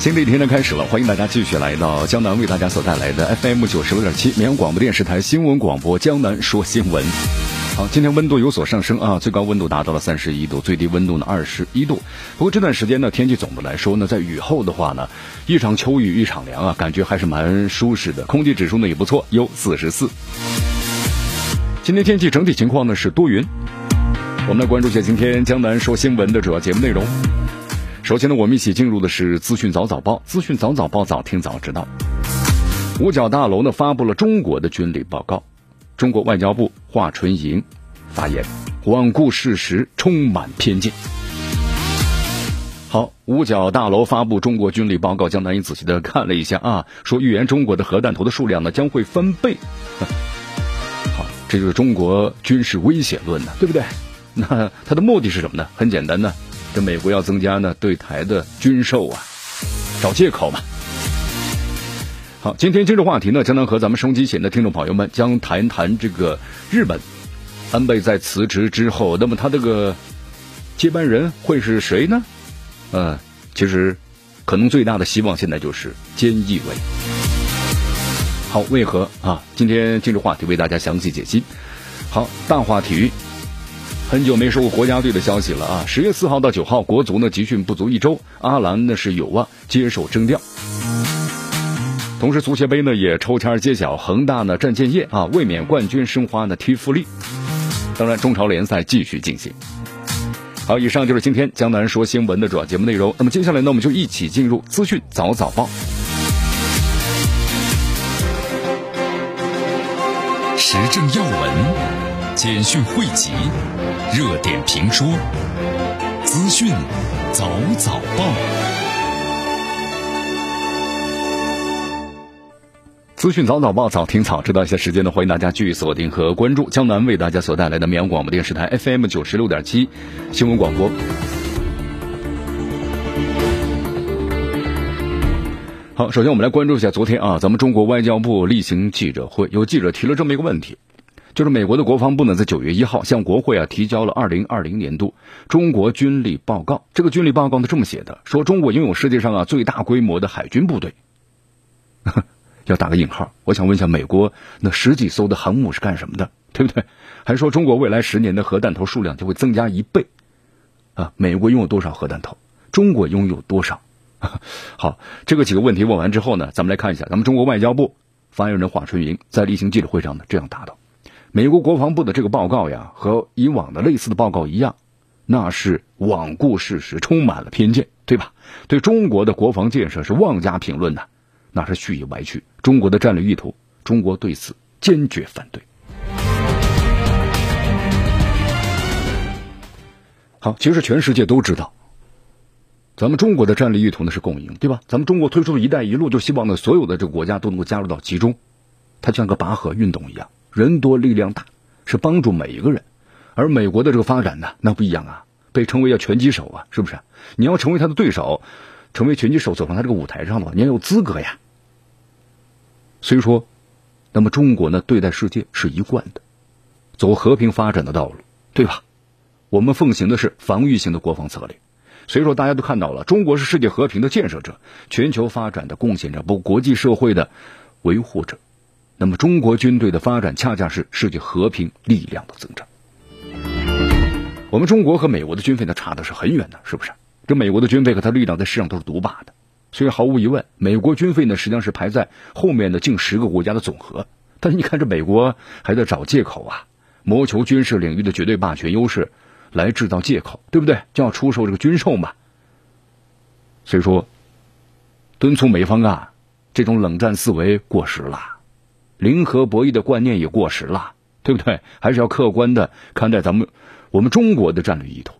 新的一天呢开始了，欢迎大家继续来到江南为大家所带来的 FM 九十六点七绵阳广播电视台新闻广播《江南说新闻》。好，今天温度有所上升啊，最高温度达到了三十一度，最低温度呢二十一度。不过这段时间呢，天气总的来说呢，在雨后的话呢，一场秋雨一场凉啊，感觉还是蛮舒适的，空气指数呢也不错，有四十四。今天天气整体情况呢是多云。我们来关注一下今天江南说新闻的主要节目内容。首先呢，我们一起进入的是资讯早早报。资讯早早报，早听早知道。五角大楼呢发布了中国的军力报告。中国外交部华春莹发言，罔顾事实，充满偏见。好，五角大楼发布中国军力报告，江南也仔细的看了一下啊，说预言中国的核弹头的数量呢将会翻倍。好，这就是中国军事威胁论呢，对不对？那它的目的是什么呢？很简单呢。这美国要增加呢对台的军售啊，找借口嘛。好，今天今日话题呢，将能和咱们收机前的听众朋友们将谈谈这个日本安倍在辞职之后，那么他这个接班人会是谁呢？呃，其实可能最大的希望现在就是菅义伟。好，为何啊？今天今日话题为大家详细解析。好，大话体育。很久没说过国家队的消息了啊！十月四号到九号，国足呢集训不足一周，阿兰呢是有望接受征调。同时，足协杯呢也抽签揭晓，恒大呢战建业啊，卫冕冠军申花呢踢富力。当然，中超联赛继续进行。好，以上就是今天江南说新闻的主要节目内容。那么接下来呢，我们就一起进入资讯早早报，时政要闻。简讯汇集，热点评说，资讯早早报，资讯早早报，早听早知道。一些时间呢，欢迎大家继续锁定和关注江南为大家所带来的绵阳广播电视台 FM 九十六点七新闻广播。好，首先我们来关注一下昨天啊，咱们中国外交部例行记者会，有记者提了这么一个问题。就是美国的国防部呢，在九月一号向国会啊提交了二零二零年度中国军力报告。这个军力报告呢这么写的：说中国拥有世界上啊最大规模的海军部队。要打个引号，我想问一下，美国那十几艘的航母是干什么的？对不对？还说中国未来十年的核弹头数量就会增加一倍。啊，美国拥有多少核弹头？中国拥有多少？好，这个几个问题问完之后呢，咱们来看一下，咱们中国外交部发言人华春莹在例行记者会上呢这样答道。美国国防部的这个报告呀，和以往的类似的报告一样，那是罔顾事实，充满了偏见，对吧？对中国的国防建设是妄加评论的，那是蓄意歪曲中国的战略意图。中国对此坚决反对。好，其实全世界都知道，咱们中国的战略意图呢是共赢，对吧？咱们中国推出“一带一路”，就希望呢所有的这个国家都能够加入到其中，它像个拔河运动一样。人多力量大，是帮助每一个人，而美国的这个发展呢，那不一样啊，被称为叫拳击手啊，是不是？你要成为他的对手，成为拳击手走上他这个舞台上的话，你要有资格呀。所以说，那么中国呢，对待世界是一贯的，走和平发展的道路，对吧？我们奉行的是防御性的国防策略，所以说大家都看到了，中国是世界和平的建设者，全球发展的贡献者，不国际社会的维护者。那么，中国军队的发展恰恰是世界和平力量的增长。我们中国和美国的军费呢差的是很远的，是不是？这美国的军费和它力量在世上都是独霸的，所以毫无疑问，美国军费呢实际上是排在后面的近十个国家的总和。但是你看，这美国还在找借口啊，谋求军事领域的绝对霸权优势，来制造借口，对不对？就要出售这个军售嘛。所以说，敦促美方啊，这种冷战思维过时了。零和博弈的观念也过时了，对不对？还是要客观的看待咱们我们中国的战略意图。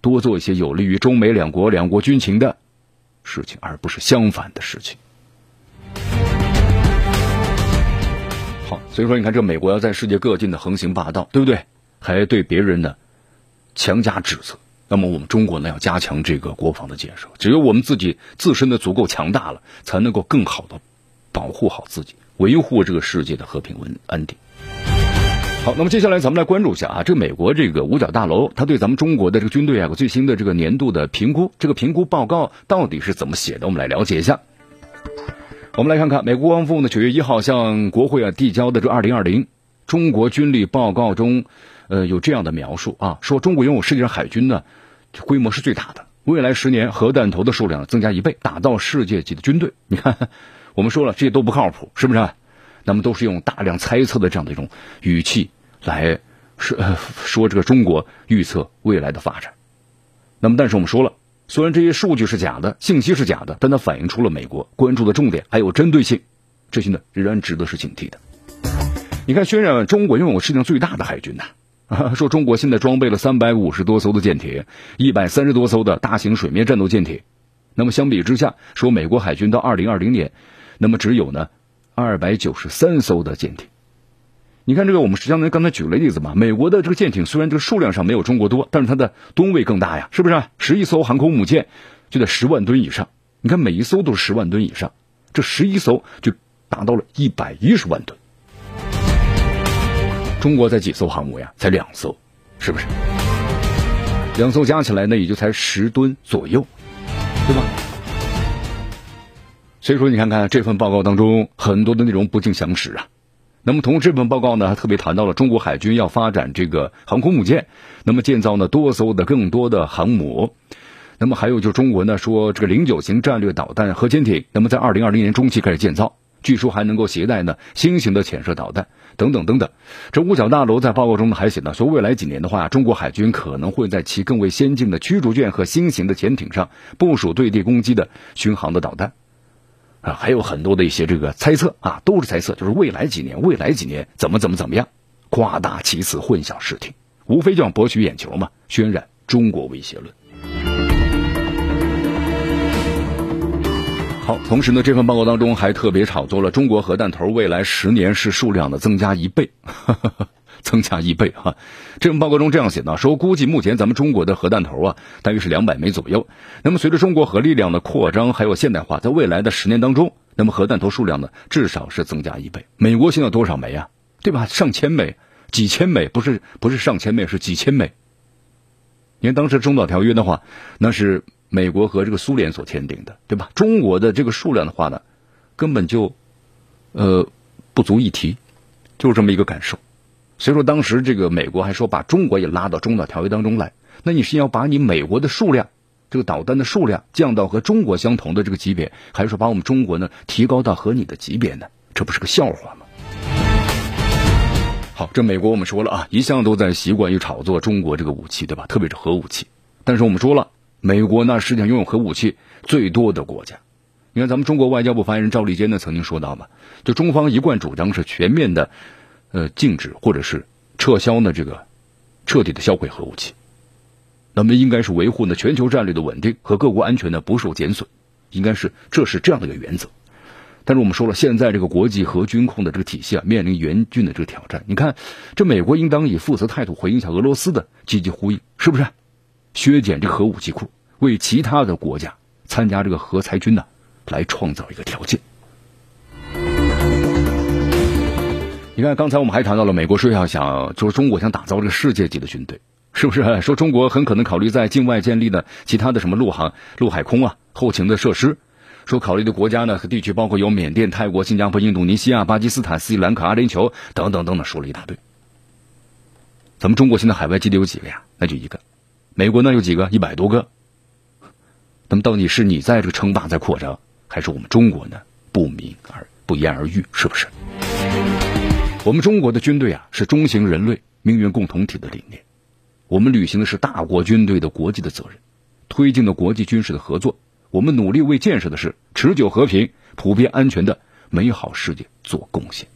多做一些有利于中美两国两国军情的事情，而不是相反的事情。好，所以说你看，这美国要在世界各地的横行霸道，对不对？还对别人呢强加指责。那么我们中国呢，要加强这个国防的建设。只有我们自己自身的足够强大了，才能够更好的保护好自己，维护这个世界的和平稳安定。好，那么接下来咱们来关注一下啊，这个美国这个五角大楼，它对咱们中国的这个军队啊最新的这个年度的评估，这个评估报告到底是怎么写的？我们来了解一下。我们来看看美国国防部呢九月一号向国会啊递交的这二零二零中国军力报告中，呃有这样的描述啊，说中国拥有世界上海军呢规模是最大的，未来十年核弹头的数量增加一倍，打造世界级的军队。你看，我们说了这些都不靠谱，是不是？那么都是用大量猜测的这样的一种语气来说说这个中国预测未来的发展。那么，但是我们说了，虽然这些数据是假的，信息是假的，但它反映出了美国关注的重点还有针对性，这些呢仍然值得是警惕的。你看，渲染中国拥有世界上最大的海军呐，说中国现在装备了三百五十多艘的舰艇，一百三十多艘的大型水面战斗舰艇。那么相比之下，说美国海军到二零二零年，那么只有呢。二百九十三艘的舰艇，你看这个，我们实际上刚才举了例子嘛。美国的这个舰艇虽然这个数量上没有中国多，但是它的吨位更大呀，是不是？十一艘航空母舰就在十万吨以上，你看每一艘都是十万吨以上，这十一艘就达到了一百一十万吨。中国才几艘航母呀？才两艘，是不是？两艘加起来呢，也就才十吨左右，对吧？所以说，你看看这份报告当中很多的内容不尽详实啊。那么，同这份报告呢，还特别谈到了中国海军要发展这个航空母舰，那么建造呢多艘的更多的航母。那么还有就中国呢说这个零九型战略导弹核潜艇，那么在二零二零年中期开始建造，据说还能够携带呢新型的潜射导弹等等等等。这五角大楼在报告中呢还写呢说，未来几年的话，中国海军可能会在其更为先进的驱逐舰和新型的潜艇上部署对地攻击的巡航的导弹。啊，还有很多的一些这个猜测啊，都是猜测，就是未来几年，未来几年怎么怎么怎么样，夸大其词，混淆视听，无非就想博取眼球嘛，渲染中国威胁论。好，同时呢，这份报告当中还特别炒作了中国核弹头未来十年是数量的增加一倍。增加一倍哈，这份报告中这样写的，说估计目前咱们中国的核弹头啊，大约是两百枚左右。那么随着中国核力量的扩张还有现代化，在未来的十年当中，那么核弹头数量呢，至少是增加一倍。美国现在多少枚啊？对吧？上千枚，几千枚，不是不是上千枚，是几千枚。你看当时中导条约的话，那是美国和这个苏联所签订的，对吧？中国的这个数量的话呢，根本就呃不足一提，就是这么一个感受。所以说，当时这个美国还说把中国也拉到中导条约当中来，那你是要把你美国的数量，这个导弹的数量降到和中国相同的这个级别，还是说把我们中国呢提高到和你的级别呢？这不是个笑话吗？好，这美国我们说了啊，一向都在习惯于炒作中国这个武器，对吧？特别是核武器。但是我们说了，美国那世界上拥有核武器最多的国家。你看，咱们中国外交部发言人赵立坚呢曾经说到嘛，就中方一贯主张是全面的。呃，禁止或者是撤销呢？这个彻底的销毁核武器，那么应该是维护呢全球战略的稳定和各国安全呢不受减损，应该是这是这样的一个原则。但是我们说了，现在这个国际核军控的这个体系啊，面临严峻的这个挑战。你看，这美国应当以负责态度回应一下俄罗斯的积极呼应，是不是？削减这核武器库，为其他的国家参加这个核裁军呢，来创造一个条件。你看，刚才我们还谈到了美国说要想，就是中国想打造这个世界级的军队，是不是？说中国很可能考虑在境外建立的其他的什么陆航、陆海空啊、后勤的设施。说考虑的国家呢和地区包括有缅甸、泰国、新加坡、印度尼西亚、巴基斯坦、斯里兰卡、阿联酋等等等等，说了一大堆。咱们中国现在海外基地有几个呀？那就一个。美国呢有几个？一百多个。那么到底是你在这个称霸在扩张，还是我们中国呢不明而不言而喻？是不是？我们中国的军队啊，是中型人类命运共同体的理念。我们履行的是大国军队的国际的责任，推进的国际军事的合作。我们努力为建设的是持久和平、普遍安全的美好世界做贡献。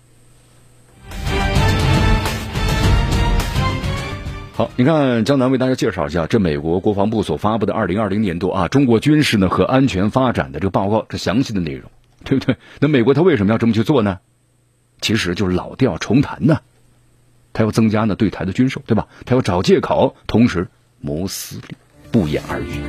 好，你看江南为大家介绍一下，这美国国防部所发布的二零二零年度啊中国军事呢和安全发展的这个报告，这详细的内容，对不对？那美国他为什么要这么去做呢？其实就是老调重弹呢，他要增加呢对台的军售，对吧？他要找借口，同时谋私利，不言而喻。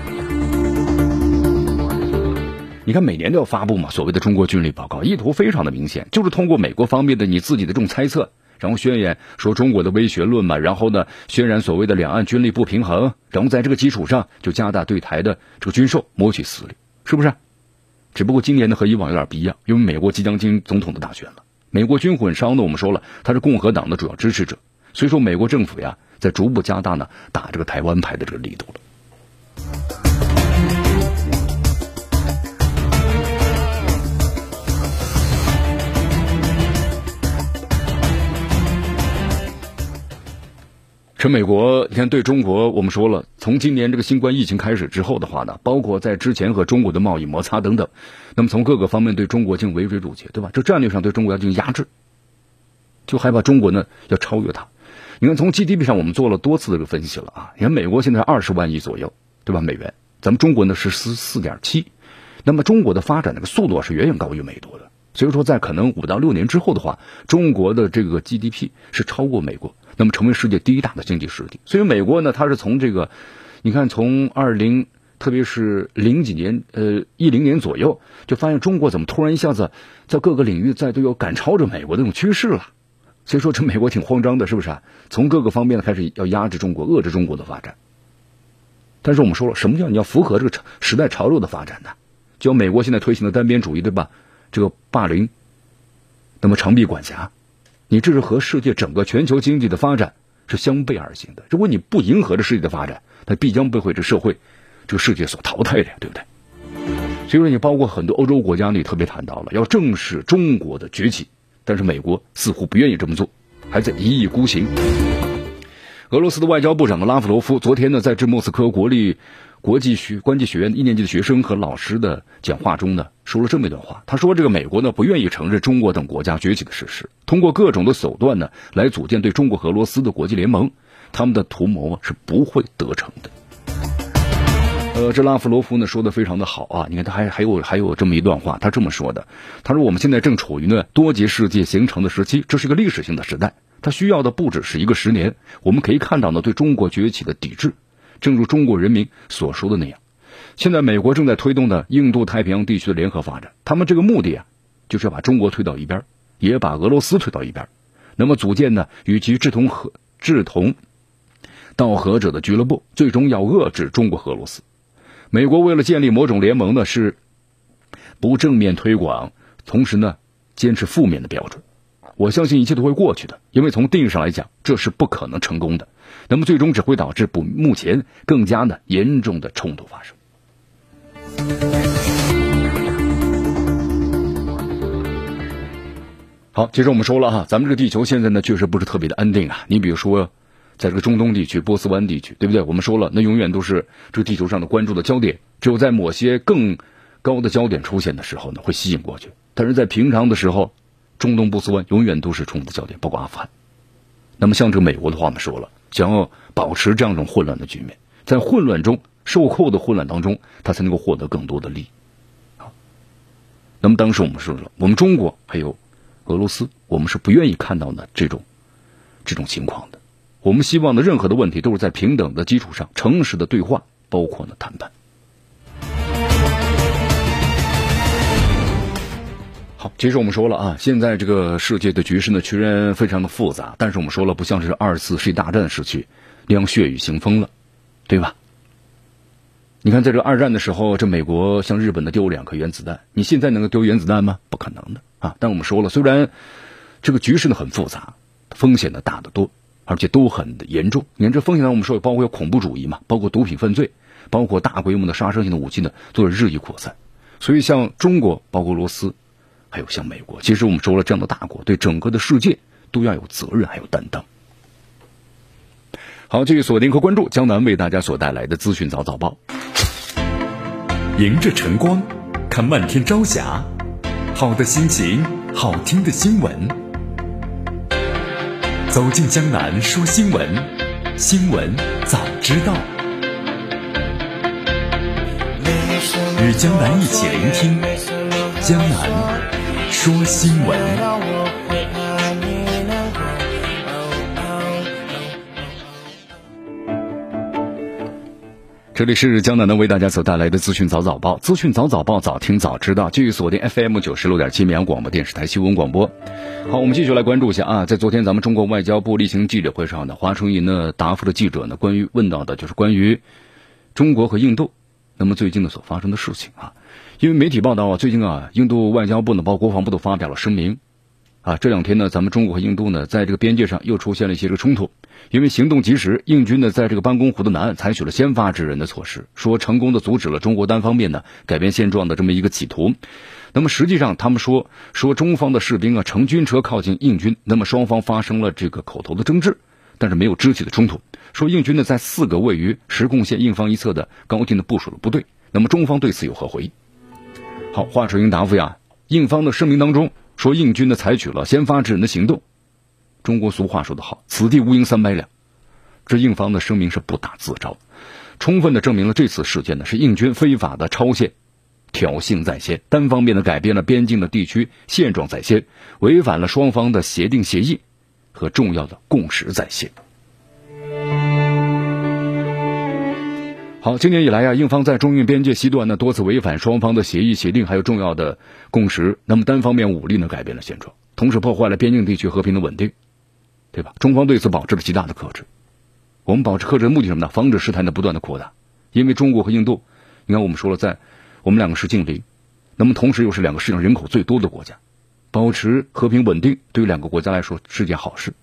你看每年都要发布嘛，所谓的中国军力报告，意图非常的明显，就是通过美国方面的你自己的这种猜测。然后宣言说中国的威胁论嘛，然后呢，渲染所谓的两岸军力不平衡，然后在这个基础上就加大对台的这个军售，谋取私利，是不是？只不过今年呢和以往有点不一样，因为美国即将进总统的大选了。美国军火商呢，我们说了，他是共和党的主要支持者，所以说美国政府呀在逐步加大呢打这个台湾牌的这个力度了。这美国，你看对中国，我们说了，从今年这个新冠疫情开始之后的话呢，包括在之前和中国的贸易摩擦等等，那么从各个方面对中国进行围追堵截，对吧？这战略上对中国要进行压制，就害怕中国呢要超越它。你看从 GDP 上我们做了多次的这个分析了啊，你看美国现在二十万亿左右，对吧？美元，咱们中国呢是十四点七，那么中国的发展那个速度是远远高于美国的，所以说在可能五到六年之后的话，中国的这个 GDP 是超过美国。那么成为世界第一大的经济实体，所以美国呢，它是从这个，你看从二零，特别是零几年，呃一零年左右，就发现中国怎么突然一下子在各个领域在都要赶超着美国的这种趋势了，所以说这美国挺慌张的，是不是啊？从各个方面开始要压制中国，遏制中国的发展。但是我们说了，什么叫你要符合这个时代潮流的发展呢？就美国现在推行的单边主义，对吧？这个霸凌，那么长臂管辖。你这是和世界整个全球经济的发展是相背而行的。如果你不迎合这世界的发展，它必将被会这社会、这个世界所淘汰的，对不对？所以说，你包括很多欧洲国家，你特别谈到了要正视中国的崛起，但是美国似乎不愿意这么做，还在一意孤行。俄罗斯的外交部长拉夫罗夫昨天呢，在致莫斯科国立。国际学关系学院一年级的学生和老师的讲话中呢，说了这么一段话。他说：“这个美国呢不愿意承认中国等国家崛起的事实，通过各种的手段呢来组建对中国和俄罗斯的国际联盟，他们的图谋啊是不会得逞的。”呃，这拉夫罗夫呢说的非常的好啊，你看他还还有还有这么一段话，他这么说的：“他说我们现在正处于呢多极世界形成的时期，这是一个历史性的时代，它需要的不只是一个十年。我们可以看到呢对中国崛起的抵制。”正如中国人民所说的那样，现在美国正在推动的印度太平洋地区的联合发展，他们这个目的啊，就是要把中国推到一边，也把俄罗斯推到一边，那么组建呢与其志同和志同道合者的俱乐部，最终要遏制中国和俄罗斯。美国为了建立某种联盟呢，是不正面推广，同时呢坚持负面的标准。我相信一切都会过去的，因为从定义上来讲，这是不可能成功的。那么最终只会导致不目前更加的严重的冲突发生。好，其实我们说了哈，咱们这个地球现在呢确实不是特别的安定啊。你比如说，在这个中东地区、波斯湾地区，对不对？我们说了，那永远都是这个地球上的关注的焦点。只有在某些更高的焦点出现的时候呢，会吸引过去。但是在平常的时候，中东波斯湾永远都是冲突焦点，包括阿富汗。那么像这个美国的话，我们说了。想要保持这样一种混乱的局面，在混乱中受扣的混乱当中，他才能够获得更多的利益。啊，那么当时我们说了，我们中国还有俄罗斯，我们是不愿意看到呢这种这种情况的。我们希望的任何的问题都是在平等的基础上，诚实的对话，包括呢谈判。其实我们说了啊，现在这个世界的局势呢，虽然非常的复杂，但是我们说了，不像是二次世界大战时期那样血雨腥风了，对吧？你看，在这二战的时候，这美国向日本的丢两颗原子弹，你现在能够丢原子弹吗？不可能的啊！但我们说了，虽然这个局势呢很复杂，风险呢大得多，而且都很严重。你看这风险呢，我们说包括有恐怖主义嘛，包括毒品犯罪，包括大规模的杀伤性的武器呢，都是日益扩散。所以像中国，包括俄罗斯。还有像美国，其实我们说了，这样的大国对整个的世界都要有责任，还有担当。好，继续锁定和关注江南为大家所带来的资讯早早报。迎着晨光，看漫天朝霞，好的心情，好听的新闻。走进江南说新闻，新闻早知道，与江南一起聆听江南说新闻。这里是江南的为大家所带来的资讯早早报，资讯早早报，早听早知道。继续锁定 FM 九十六点七绵阳广播电视台新闻广播。好，我们继续来关注一下啊，在昨天咱们中国外交部例行记者会上呢，华春莹呢答复了记者呢关于问到的就是关于中国和印度那么最近的所发生的事情啊，因为媒体报道啊，最近啊，印度外交部呢包括国防部都发表了声明。啊，这两天呢，咱们中国和印度呢，在这个边界上又出现了一些这个冲突。因为行动及时，印军呢，在这个班公湖的南岸采取了先发制人的措施，说成功的阻止了中国单方面呢改变现状的这么一个企图。那么实际上，他们说说中方的士兵啊乘军车靠近印军，那么双方发生了这个口头的争执，但是没有肢体的冲突。说印军呢在四个位于实控线印方一侧的高地呢部署了部队。那么中方对此有何回应？好，华春莹答复呀，印方的声明当中。说印军呢采取了先发制人的行动，中国俗话说得好，此地无银三百两。这印方的声明是不打自招，充分的证明了这次事件呢是印军非法的超限、挑衅在先，单方面的改变了边境的地区现状在先，违反了双方的协定协议和重要的共识在先。好，今年以来呀，印方在中印边界西段呢多次违反双方的协议、协定，还有重要的共识。那么单方面武力呢改变了现状，同时破坏了边境地区和平的稳定，对吧？中方对此保持了极大的克制。我们保持克制的目的什么呢？防止事态呢不断的扩大。因为中国和印度，你看我们说了，在我们两个是近邻，那么同时又是两个世界上人口最多的国家，保持和平稳定对于两个国家来说是件好事。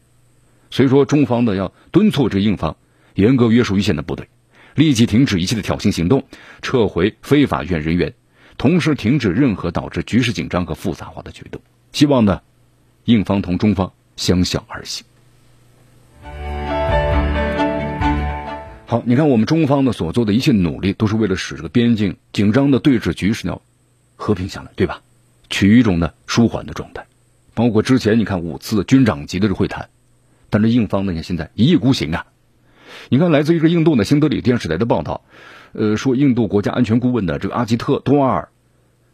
所以说，中方呢要敦促这印方严格约束一线的部队。立即停止一切的挑衅行动，撤回非法院人员，同时停止任何导致局势紧张和复杂化的举动。希望呢，印方同中方相向而行。好，你看我们中方的所做的一切努力，都是为了使这个边境紧张的对峙局势要和平下来，对吧？取一种呢舒缓的状态。包括之前你看五次军长级的这会谈，但是印方呢，你看现在一意孤行啊。你看，来自一个印度的新德里电视台的报道，呃，说印度国家安全顾问的这个阿吉特多瓦尔，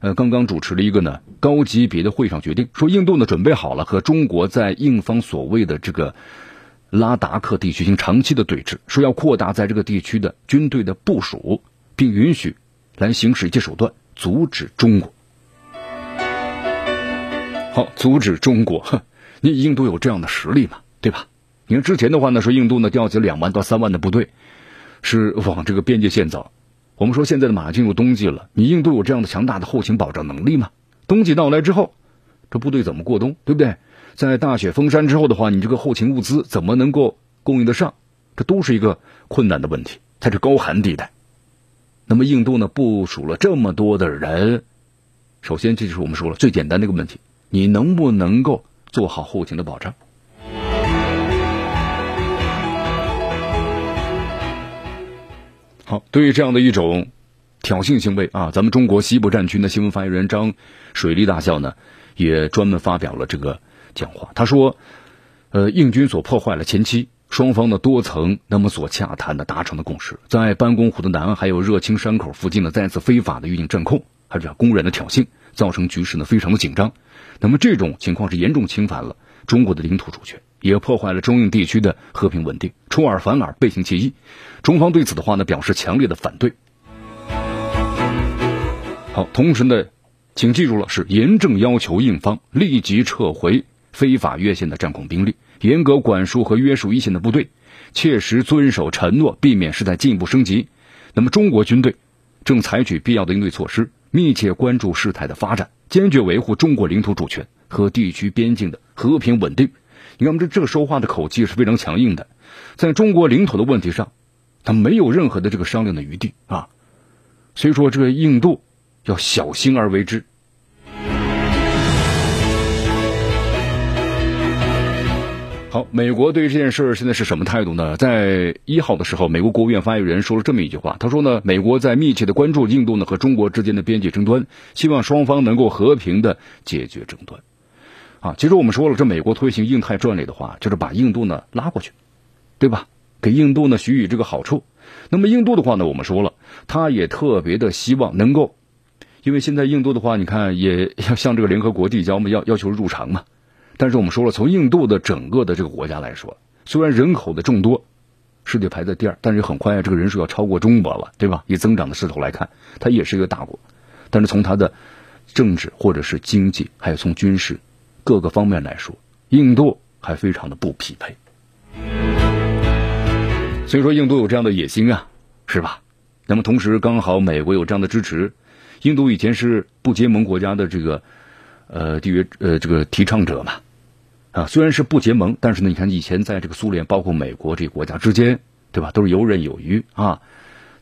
呃，刚刚主持了一个呢高级别的会上，决定说印度呢准备好了和中国在印方所谓的这个拉达克地区进行长期的对峙，说要扩大在这个地区的军队的部署，并允许来行使一些手段阻止中国。好，阻止中国，你印度有这样的实力吗？对吧？你看之前的话呢，说印度呢调集两万到三万的部队，是往这个边界线走。我们说现在的马上进入冬季了，你印度有这样的强大的后勤保障能力吗？冬季到来之后，这部队怎么过冬，对不对？在大雪封山之后的话，你这个后勤物资怎么能够供应得上？这都是一个困难的问题，在这高寒地带。那么印度呢部署了这么多的人，首先这就是我们说了最简单的一个问题：你能不能够做好后勤的保障？好，对于这样的一种挑衅行为啊，咱们中国西部战区的新闻发言人张水利大校呢，也专门发表了这个讲话。他说，呃，印军所破坏了前期双方的多层那么所洽谈的达成的共识，在班公湖的南岸还有热青山口附近呢，再次非法的预定镇控，还是公然的挑衅，造成局势呢非常的紧张。那么这种情况是严重侵犯了中国的领土主权。也破坏了中印地区的和平稳定，出尔反尔，背信弃义。中方对此的话呢，表示强烈的反对。好，同时呢，请记住了，是严正要求印方立即撤回非法越线的战控兵力，严格管束和约束一线的部队，切实遵守承诺，避免事态进一步升级。那么，中国军队正采取必要的应对措施，密切关注事态的发展，坚决维护中国领土主权和地区边境的和平稳定。你看，我们这这个说话的口气是非常强硬的，在中国领土的问题上，他没有任何的这个商量的余地啊。所以说，这个印度要小心而为之。好，美国对于这件事现在是什么态度呢？在一号的时候，美国国务院发言人说了这么一句话，他说呢，美国在密切的关注印度呢和中国之间的边界争端，希望双方能够和平的解决争端。啊，其实我们说了，这美国推行印太战略的话，就是把印度呢拉过去，对吧？给印度呢许以这个好处。那么印度的话呢，我们说了，他也特别的希望能够，因为现在印度的话，你看也要向这个联合国递交嘛，要要求入常嘛。但是我们说了，从印度的整个的这个国家来说，虽然人口的众多，世界排在第二，但是很快啊，这个人数要超过中国了，对吧？以增长的势头来看，它也是一个大国。但是从它的政治或者是经济，还有从军事各个方面来说，印度还非常的不匹配。所以说，印度有这样的野心啊，是吧？那么同时，刚好美国有这样的支持，印度以前是不结盟国家的这个呃缔约呃这个提倡者嘛。啊，虽然是不结盟，但是呢，你看以前在这个苏联，包括美国这国家之间，对吧，都是游刃有余啊。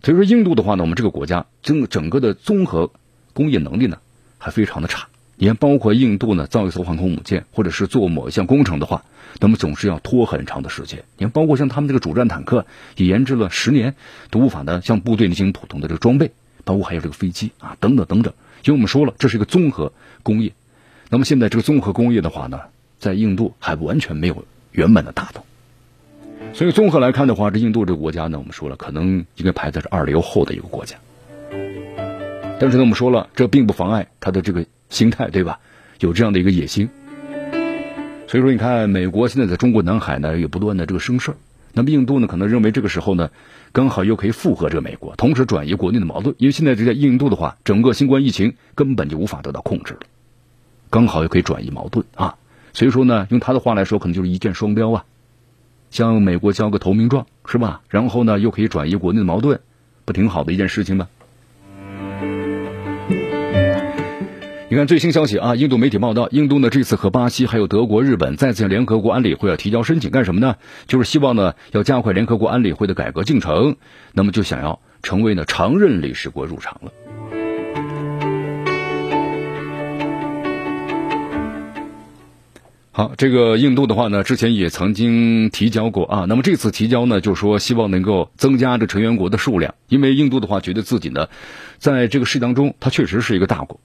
所以说，印度的话呢，我们这个国家整整个的综合工业能力呢，还非常的差。你看，包括印度呢，造一艘航空母舰，或者是做某一项工程的话，那么总是要拖很长的时间。你看，包括像他们这个主战坦克，也研制了十年，都无法呢向部队进行普通的这个装备，包括还有这个飞机啊，等等等等。因为我们说了，这是一个综合工业。那么现在这个综合工业的话呢？在印度还完全没有圆满的达到，所以综合来看的话，这印度这个国家呢，我们说了，可能应该排在这二流后的一个国家。但是呢，我们说了，这并不妨碍他的这个心态，对吧？有这样的一个野心。所以说，你看，美国现在在中国南海呢，也不断的这个生事儿。那么印度呢，可能认为这个时候呢，刚好又可以附和这个美国，同时转移国内的矛盾。因为现在这在印度的话，整个新冠疫情根本就无法得到控制了，刚好又可以转移矛盾啊。所以说呢，用他的话来说，可能就是一箭双雕啊，向美国交个投名状是吧？然后呢，又可以转移国内的矛盾，不挺好的一件事情吗？你看最新消息啊，印度媒体报道，印度呢这次和巴西还有德国、日本再次向联合国安理会要提交申请，干什么呢？就是希望呢要加快联合国安理会的改革进程，那么就想要成为呢常任理事国入场了。好，这个印度的话呢，之前也曾经提交过啊。那么这次提交呢，就是说希望能够增加这成员国的数量，因为印度的话觉得自己呢，在这个事当中，它确实是一个大国，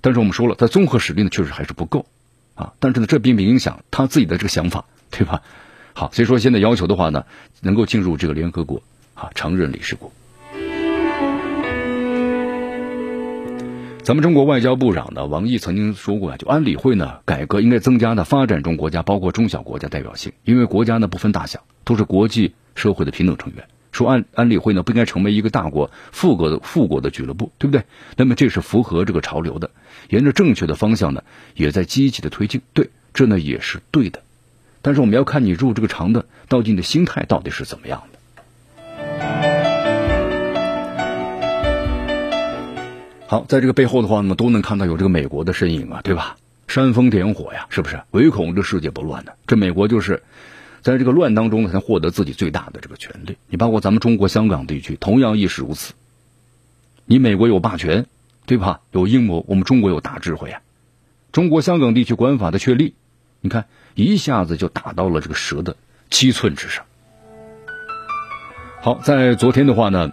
但是我们说了，它综合实力呢确实还是不够啊。但是呢，这并不影响他自己的这个想法，对吧？好，所以说现在要求的话呢，能够进入这个联合国啊，常任理事国。咱们中国外交部长呢，王毅曾经说过啊，就安理会呢改革应该增加呢发展中国家，包括中小国家代表性，因为国家呢不分大小，都是国际社会的平等成员。说安安理会呢不应该成为一个大国富国的富国的俱乐部，对不对？那么这是符合这个潮流的，沿着正确的方向呢，也在积极的推进。对，这呢也是对的。但是我们要看你入这个场的，到底你的心态到底是怎么样的。好，在这个背后的话呢，都能看到有这个美国的身影啊，对吧？煽风点火呀，是不是？唯恐这世界不乱呢？这美国就是在这个乱当中才获得自己最大的这个权利。你包括咱们中国香港地区，同样亦是如此。你美国有霸权，对吧？有阴谋，我们中国有大智慧啊。中国香港地区管法的确立，你看一下子就打到了这个蛇的七寸之上。好，在昨天的话呢。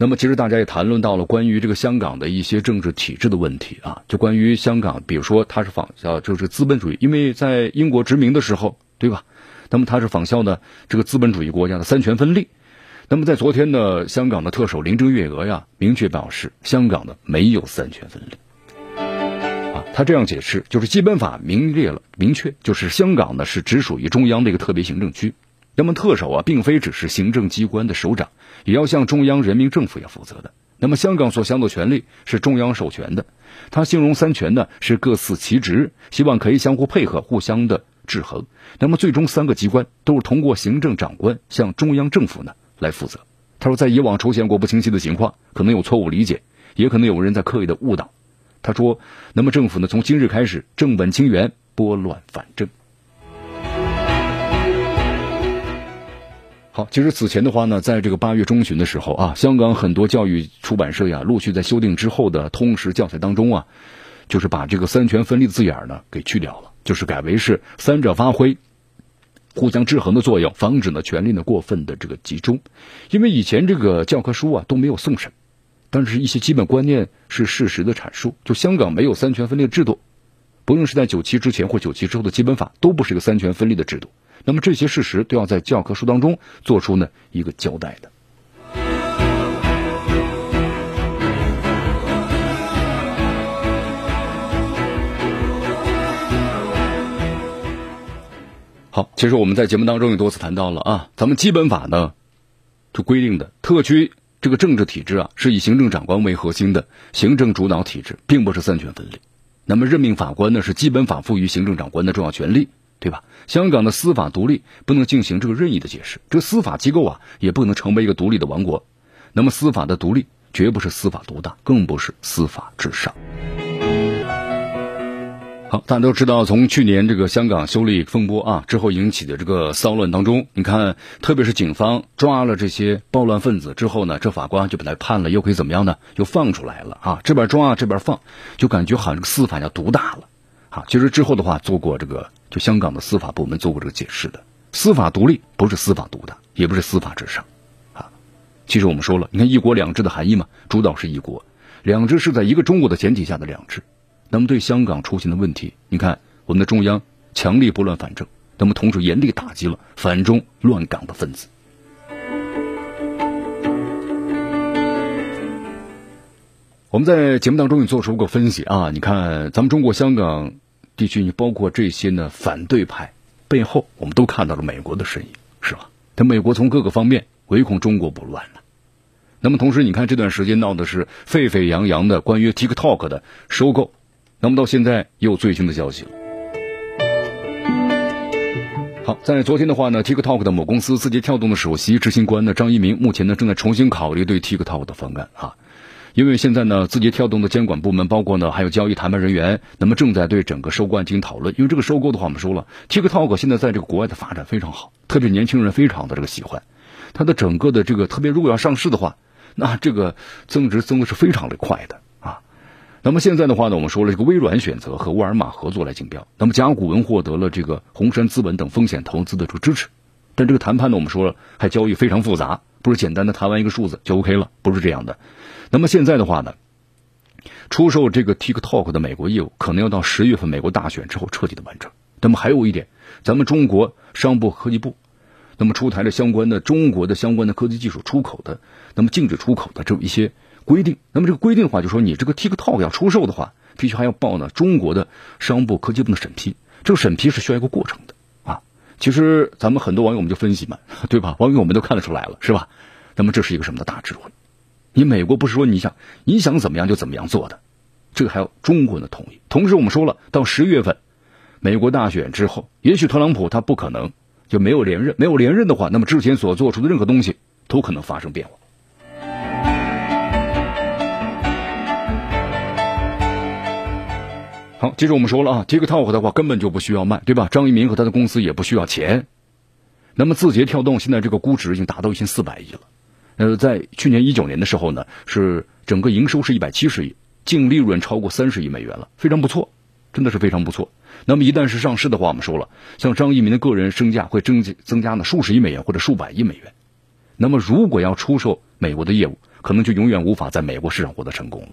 那么，其实大家也谈论到了关于这个香港的一些政治体制的问题啊，就关于香港，比如说它是仿效就是资本主义，因为在英国殖民的时候，对吧？那么它是仿效呢这个资本主义国家的三权分立。那么在昨天呢，香港的特首林郑月娥呀，明确表示，香港呢没有三权分立。啊，他这样解释，就是基本法明列了，明确就是香港呢是只属于中央的一个特别行政区。那么特首啊，并非只是行政机关的首长，也要向中央人民政府要负责的。那么香港所享有权利是中央授权的，他形容三权呢是各司其职，希望可以相互配合，互相的制衡。那么最终三个机关都是通过行政长官向中央政府呢来负责。他说，在以往出现过不清晰的情况，可能有错误理解，也可能有人在刻意的误导。他说，那么政府呢从今日开始正本清源，拨乱反正。好，其实此前的话呢，在这个八月中旬的时候啊，香港很多教育出版社呀，陆续在修订之后的通识教材当中啊，就是把这个三权分立的字眼呢给去掉了，就是改为是三者发挥互相制衡的作用，防止呢权力呢过分的这个集中。因为以前这个教科书啊都没有送审，但是一些基本观念是事实的阐述。就香港没有三权分立制度，不论是在九七之前或九七之后的基本法，都不是一个三权分立的制度。那么这些事实都要在教科书当中做出呢一个交代的。好，其实我们在节目当中也多次谈到了啊，咱们基本法呢就规定的特区这个政治体制啊是以行政长官为核心的行政主导体制，并不是三权分立。那么任命法官呢是基本法赋予行政长官的重要权利，对吧？香港的司法独立不能进行这个任意的解释，这司法机构啊也不能成为一个独立的王国。那么司法的独立绝不是司法独大，更不是司法至上。好，大家都知道，从去年这个香港修例风波啊之后引起的这个骚乱当中，你看，特别是警方抓了这些暴乱分子之后呢，这法官就把他判了，又可以怎么样呢？又放出来了啊，这边抓这边放，就感觉好像这个司法要独大了啊。其实之后的话，做过这个就香港的司法部门做过这个解释的，司法独立不是司法独大，也不是司法至上啊。其实我们说了，你看一国两制的含义嘛，主导是一国，两制是在一个中国的前提下的两制。那么对香港出现的问题，你看我们的中央强力拨乱反正，那么同时严厉打击了反中乱港的分子。我们在节目当中也做出过分析啊，你看咱们中国香港地区，你包括这些呢反对派背后，我们都看到了美国的身影，是吧？他美国从各个方面唯恐中国不乱了。那么同时，你看这段时间闹的是沸沸扬扬的关于 TikTok 的收购。那么到现在又最新的消息了。好，在昨天的话呢，TikTok 的某公司字节跳动的首席执行官呢张一鸣，目前呢正在重新考虑对 TikTok 的方案啊，因为现在呢字节跳动的监管部门，包括呢还有交易谈判人员，那么正在对整个收购案进行讨论。因为这个收购的话，我们说了，TikTok 现在在这个国外的发展非常好，特别年轻人非常的这个喜欢，它的整个的这个特别如果要上市的话，那这个增值增的是非常的快的。那么现在的话呢，我们说了，这个微软选择和沃尔玛合作来竞标。那么甲骨文获得了这个红杉资本等风险投资的这个支持。但这个谈判呢，我们说了，还交易非常复杂，不是简单的谈完一个数字就 OK 了，不是这样的。那么现在的话呢，出售这个 TikTok 的美国业务，可能要到十月份美国大选之后彻底的完成。那么还有一点，咱们中国商务科技部，那么出台了相关的中国的相关的科技技术出口的，那么禁止出口的这么一些。规定，那么这个规定的话，就说你这个 TikTok 要出售的话，必须还要报呢中国的商务部科技部的审批，这个审批是需要一个过程的啊。其实咱们很多网友我们就分析嘛，对吧？网友我们都看得出来了，是吧？那么这是一个什么的大智慧？你美国不是说你想你想怎么样就怎么样做的，这个还要中国人的同意。同时我们说了，到十月份美国大选之后，也许特朗普他不可能就没有连任，没有连任的话，那么之前所做出的任何东西都可能发生变化。好，接着我们说了啊，TikTok 的话根本就不需要卖，对吧？张一鸣和他的公司也不需要钱。那么字节跳动现在这个估值已经达到一千四百亿了。呃，在去年一九年的时候呢，是整个营收是一百七十亿，净利润超过三十亿美元了，非常不错，真的是非常不错。那么一旦是上市的话，我们说了，像张一鸣的个人身价会增加增加呢数十亿美元或者数百亿美元。那么如果要出售美国的业务，可能就永远无法在美国市场获得成功了。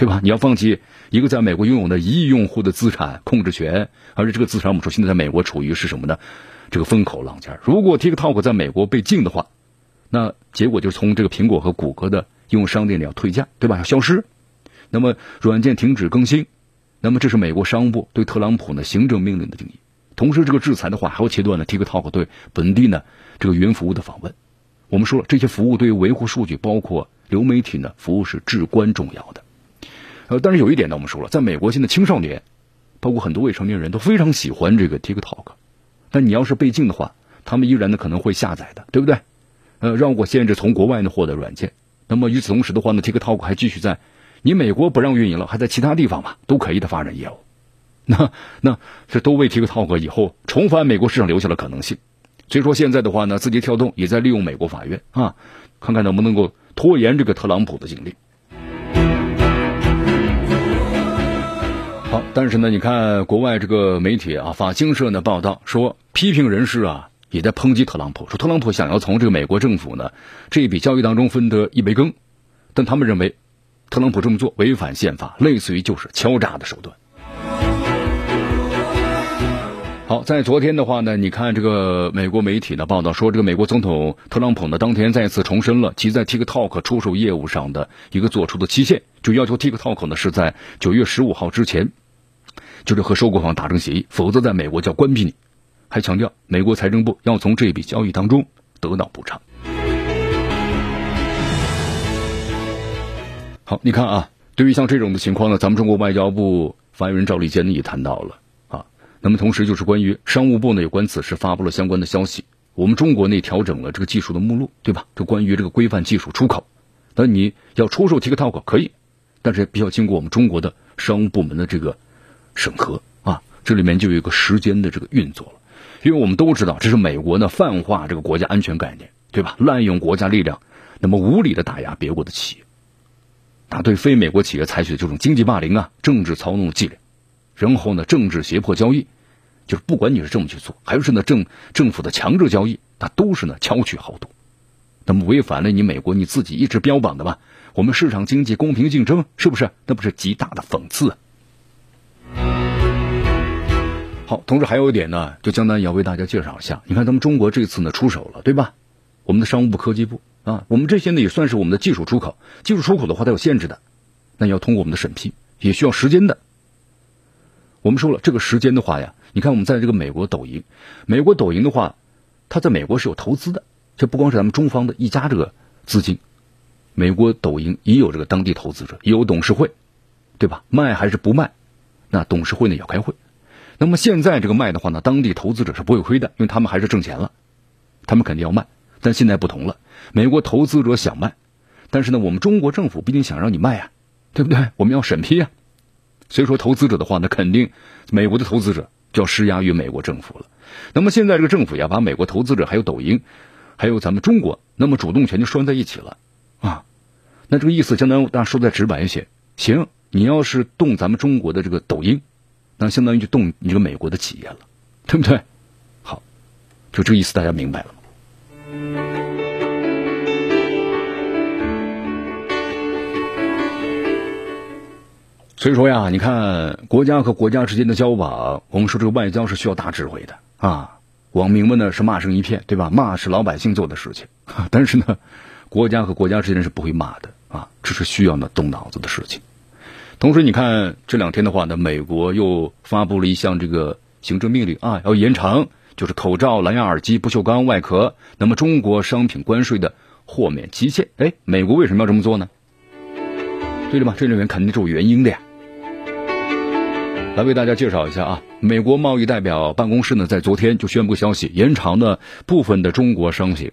对吧？你要放弃一个在美国拥有的一亿用户的资产控制权，而且这个资产我们说现在在美国处于是什么呢？这个风口浪尖。如果 TikTok 在美国被禁的话，那结果就是从这个苹果和谷歌的应用商店里要退价，对吧？要消失。那么软件停止更新，那么这是美国商务部对特朗普呢行政命令的定义。同时，这个制裁的话还会切断了 TikTok 对本地呢这个云服务的访问。我们说了，这些服务对于维护数据，包括流媒体呢服务是至关重要的。呃，但是有一点呢，我们说了，在美国现在青少年，包括很多未成年人都非常喜欢这个 TikTok，但你要是被禁的话，他们依然呢可能会下载的，对不对？呃，绕过限制从国外呢获得软件，那么与此同时的话呢，TikTok 还继续在你美国不让运营了，还在其他地方嘛都可以的发展业务，那那这都为 TikTok 以后重返美国市场留下了可能性。所以说现在的话呢，字节跳动也在利用美国法院啊，看看能不能够拖延这个特朗普的禁令。好，但是呢，你看国外这个媒体啊，法新社呢报道说，批评人士啊也在抨击特朗普，说特朗普想要从这个美国政府呢这一笔交易当中分得一杯羹，但他们认为，特朗普这么做违反宪法，类似于就是敲诈的手段。好，在昨天的话呢，你看这个美国媒体的报道说，这个美国总统特朗普呢当天再次重申了其在 TikTok 出售业务上的一个做出的期限，就要求 TikTok 呢是在九月十五号之前，就是和收购方达成协议，否则在美国就要关闭你。还强调，美国财政部要从这笔交易当中得到补偿。好，你看啊，对于像这种的情况呢，咱们中国外交部发言人赵立坚呢也谈到了啊。那么同时就是关于商务部呢，有关此事发布了相关的消息。我们中国内调整了这个技术的目录，对吧？就关于这个规范技术出口，那你要出售 TikTok 可以，但是必须要经过我们中国的商务部门的这个审核啊。这里面就有一个时间的这个运作了，因为我们都知道这是美国呢泛化这个国家安全概念，对吧？滥用国家力量，那么无理的打压别国的企业，那对非美国企业采取的这种经济霸凌啊、政治操弄伎俩。然后呢，政治胁迫交易，就是不管你是这么去做，还是呢政政府的强制交易，那都是呢巧取豪夺。那么违反了你美国你自己一直标榜的吧，我们市场经济公平竞争，是不是？那不是极大的讽刺。好，同时还有一点呢，就江南也要为大家介绍一下。你看咱们中国这次呢出手了，对吧？我们的商务部科技部啊，我们这些呢也算是我们的技术出口。技术出口的话，它有限制的，那要通过我们的审批，也需要时间的。我们说了，这个时间的话呀，你看我们在这个美国抖音，美国抖音的话，它在美国是有投资的，这不光是咱们中方的一家这个资金，美国抖音也有这个当地投资者，也有董事会，对吧？卖还是不卖？那董事会呢也要开会。那么现在这个卖的话呢，当地投资者是不会亏的，因为他们还是挣钱了，他们肯定要卖。但现在不同了，美国投资者想卖，但是呢，我们中国政府毕竟想让你卖呀，对不对？我们要审批呀。所以说，投资者的话，那肯定美国的投资者就要施压于美国政府了。那么现在这个政府呀，把美国投资者还有抖音，还有咱们中国，那么主动权就拴在一起了啊。那这个意思，相当于大家说再直白一些，行，你要是动咱们中国的这个抖音，那相当于就动你这个美国的企业了，对不对？好，就这个意思，大家明白了吗？所以说呀，你看国家和国家之间的交往，我们说这个外交是需要大智慧的啊。网民们呢是骂声一片，对吧？骂是老百姓做的事情，但是呢，国家和国家之间是不会骂的啊，这是需要呢动脑子的事情。同时，你看这两天的话呢，美国又发布了一项这个行政命令啊，要延长就是口罩、蓝牙耳机、不锈钢外壳，那么中国商品关税的豁免期限。哎，美国为什么要这么做呢？对了吧？这里面肯定是有原因的呀。来为大家介绍一下啊，美国贸易代表办公室呢，在昨天就宣布消息，延长了部分的中国商品，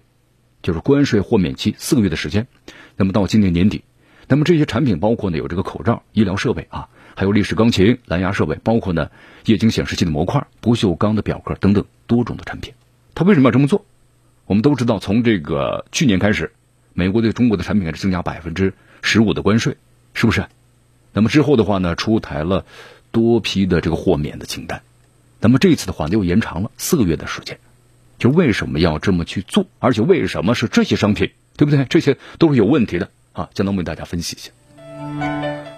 就是关税豁免期四个月的时间。那么到今年年底，那么这些产品包括呢有这个口罩、医疗设备啊，还有立式钢琴、蓝牙设备，包括呢液晶显示器的模块、不锈钢的表壳等等多种的产品。他为什么要这么做？我们都知道，从这个去年开始，美国对中国的产品开始增加百分之十五的关税，是不是？那么之后的话呢，出台了。多批的这个豁免的清单，那么这次的话又延长了四个月的时间，就为什么要这么去做？而且为什么是这些商品，对不对？这些都是有问题的啊！将能为大家分析一下。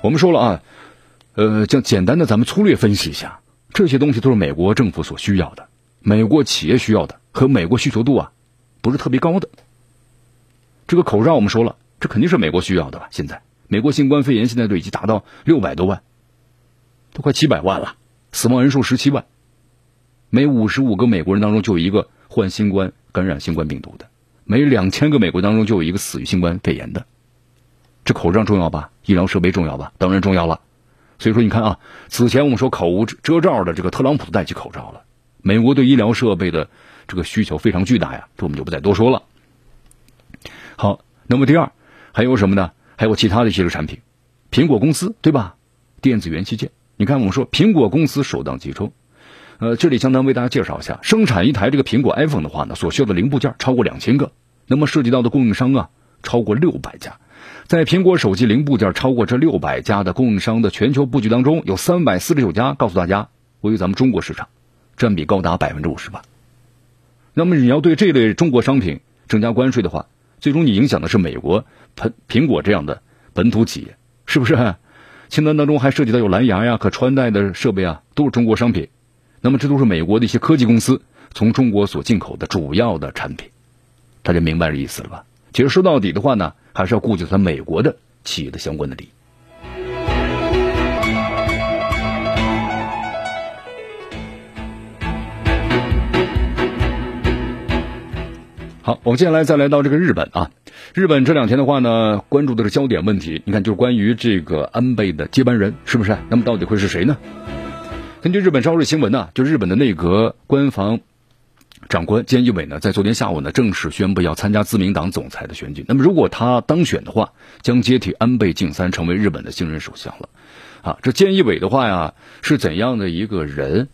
我们说了啊，呃，将简单的咱们粗略分析一下，这些东西都是美国政府所需要的，美国企业需要的，和美国需求度啊不是特别高的。这个口罩我们说了，这肯定是美国需要的吧？现在美国新冠肺炎现在都已经达到六百多万。都快七百万了，死亡人数十七万，每五十五个美国人当中就有一个患新冠感染新冠病毒的，每两千个美国当中就有一个死于新冠肺炎的。这口罩重要吧？医疗设备重要吧？当然重要了。所以说，你看啊，此前我们说口无遮罩的这个特朗普戴起口罩了。美国对医疗设备的这个需求非常巨大呀，这我们就不再多说了。好，那么第二还有什么呢？还有其他的一些个产品，苹果公司对吧？电子元器件。你看，我们说苹果公司首当其冲，呃，这里相当为大家介绍一下，生产一台这个苹果 iPhone 的话呢，所需要的零部件超过两千个，那么涉及到的供应商啊，超过六百家，在苹果手机零部件超过这六百家的供应商的全球布局当中，有三百四十九家告诉大家位于咱们中国市场，占比高达百分之五十八。那么你要对这类中国商品增加关税的话，最终你影响的是美国苹苹果这样的本土企业，是不是？清单当中还涉及到有蓝牙呀、可穿戴的设备啊，都是中国商品。那么这都是美国的一些科技公司从中国所进口的主要的产品，大家明白这意思了吧？其实说到底的话呢，还是要顾及咱美国的企业的相关的利益。好，我们接下来再来到这个日本啊，日本这两天的话呢，关注的是焦点问题。你看，就是关于这个安倍的接班人是不是？那么到底会是谁呢？根据日本朝日新闻呢，就日本的内阁官房长官菅义伟呢，在昨天下午呢，正式宣布要参加自民党总裁的选举。那么如果他当选的话，将接替安倍晋三成为日本的新任首相了。啊，这菅义伟的话呀，是怎样的一个人？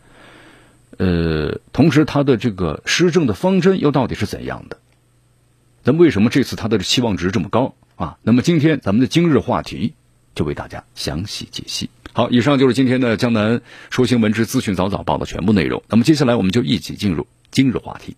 呃，同时他的这个施政的方针又到底是怎样的？咱们为什么这次他的期望值这么高啊？那么今天咱们的今日话题就为大家详细解析。好，以上就是今天的江南说新闻之资讯早早报的全部内容。那么接下来我们就一起进入今日话题。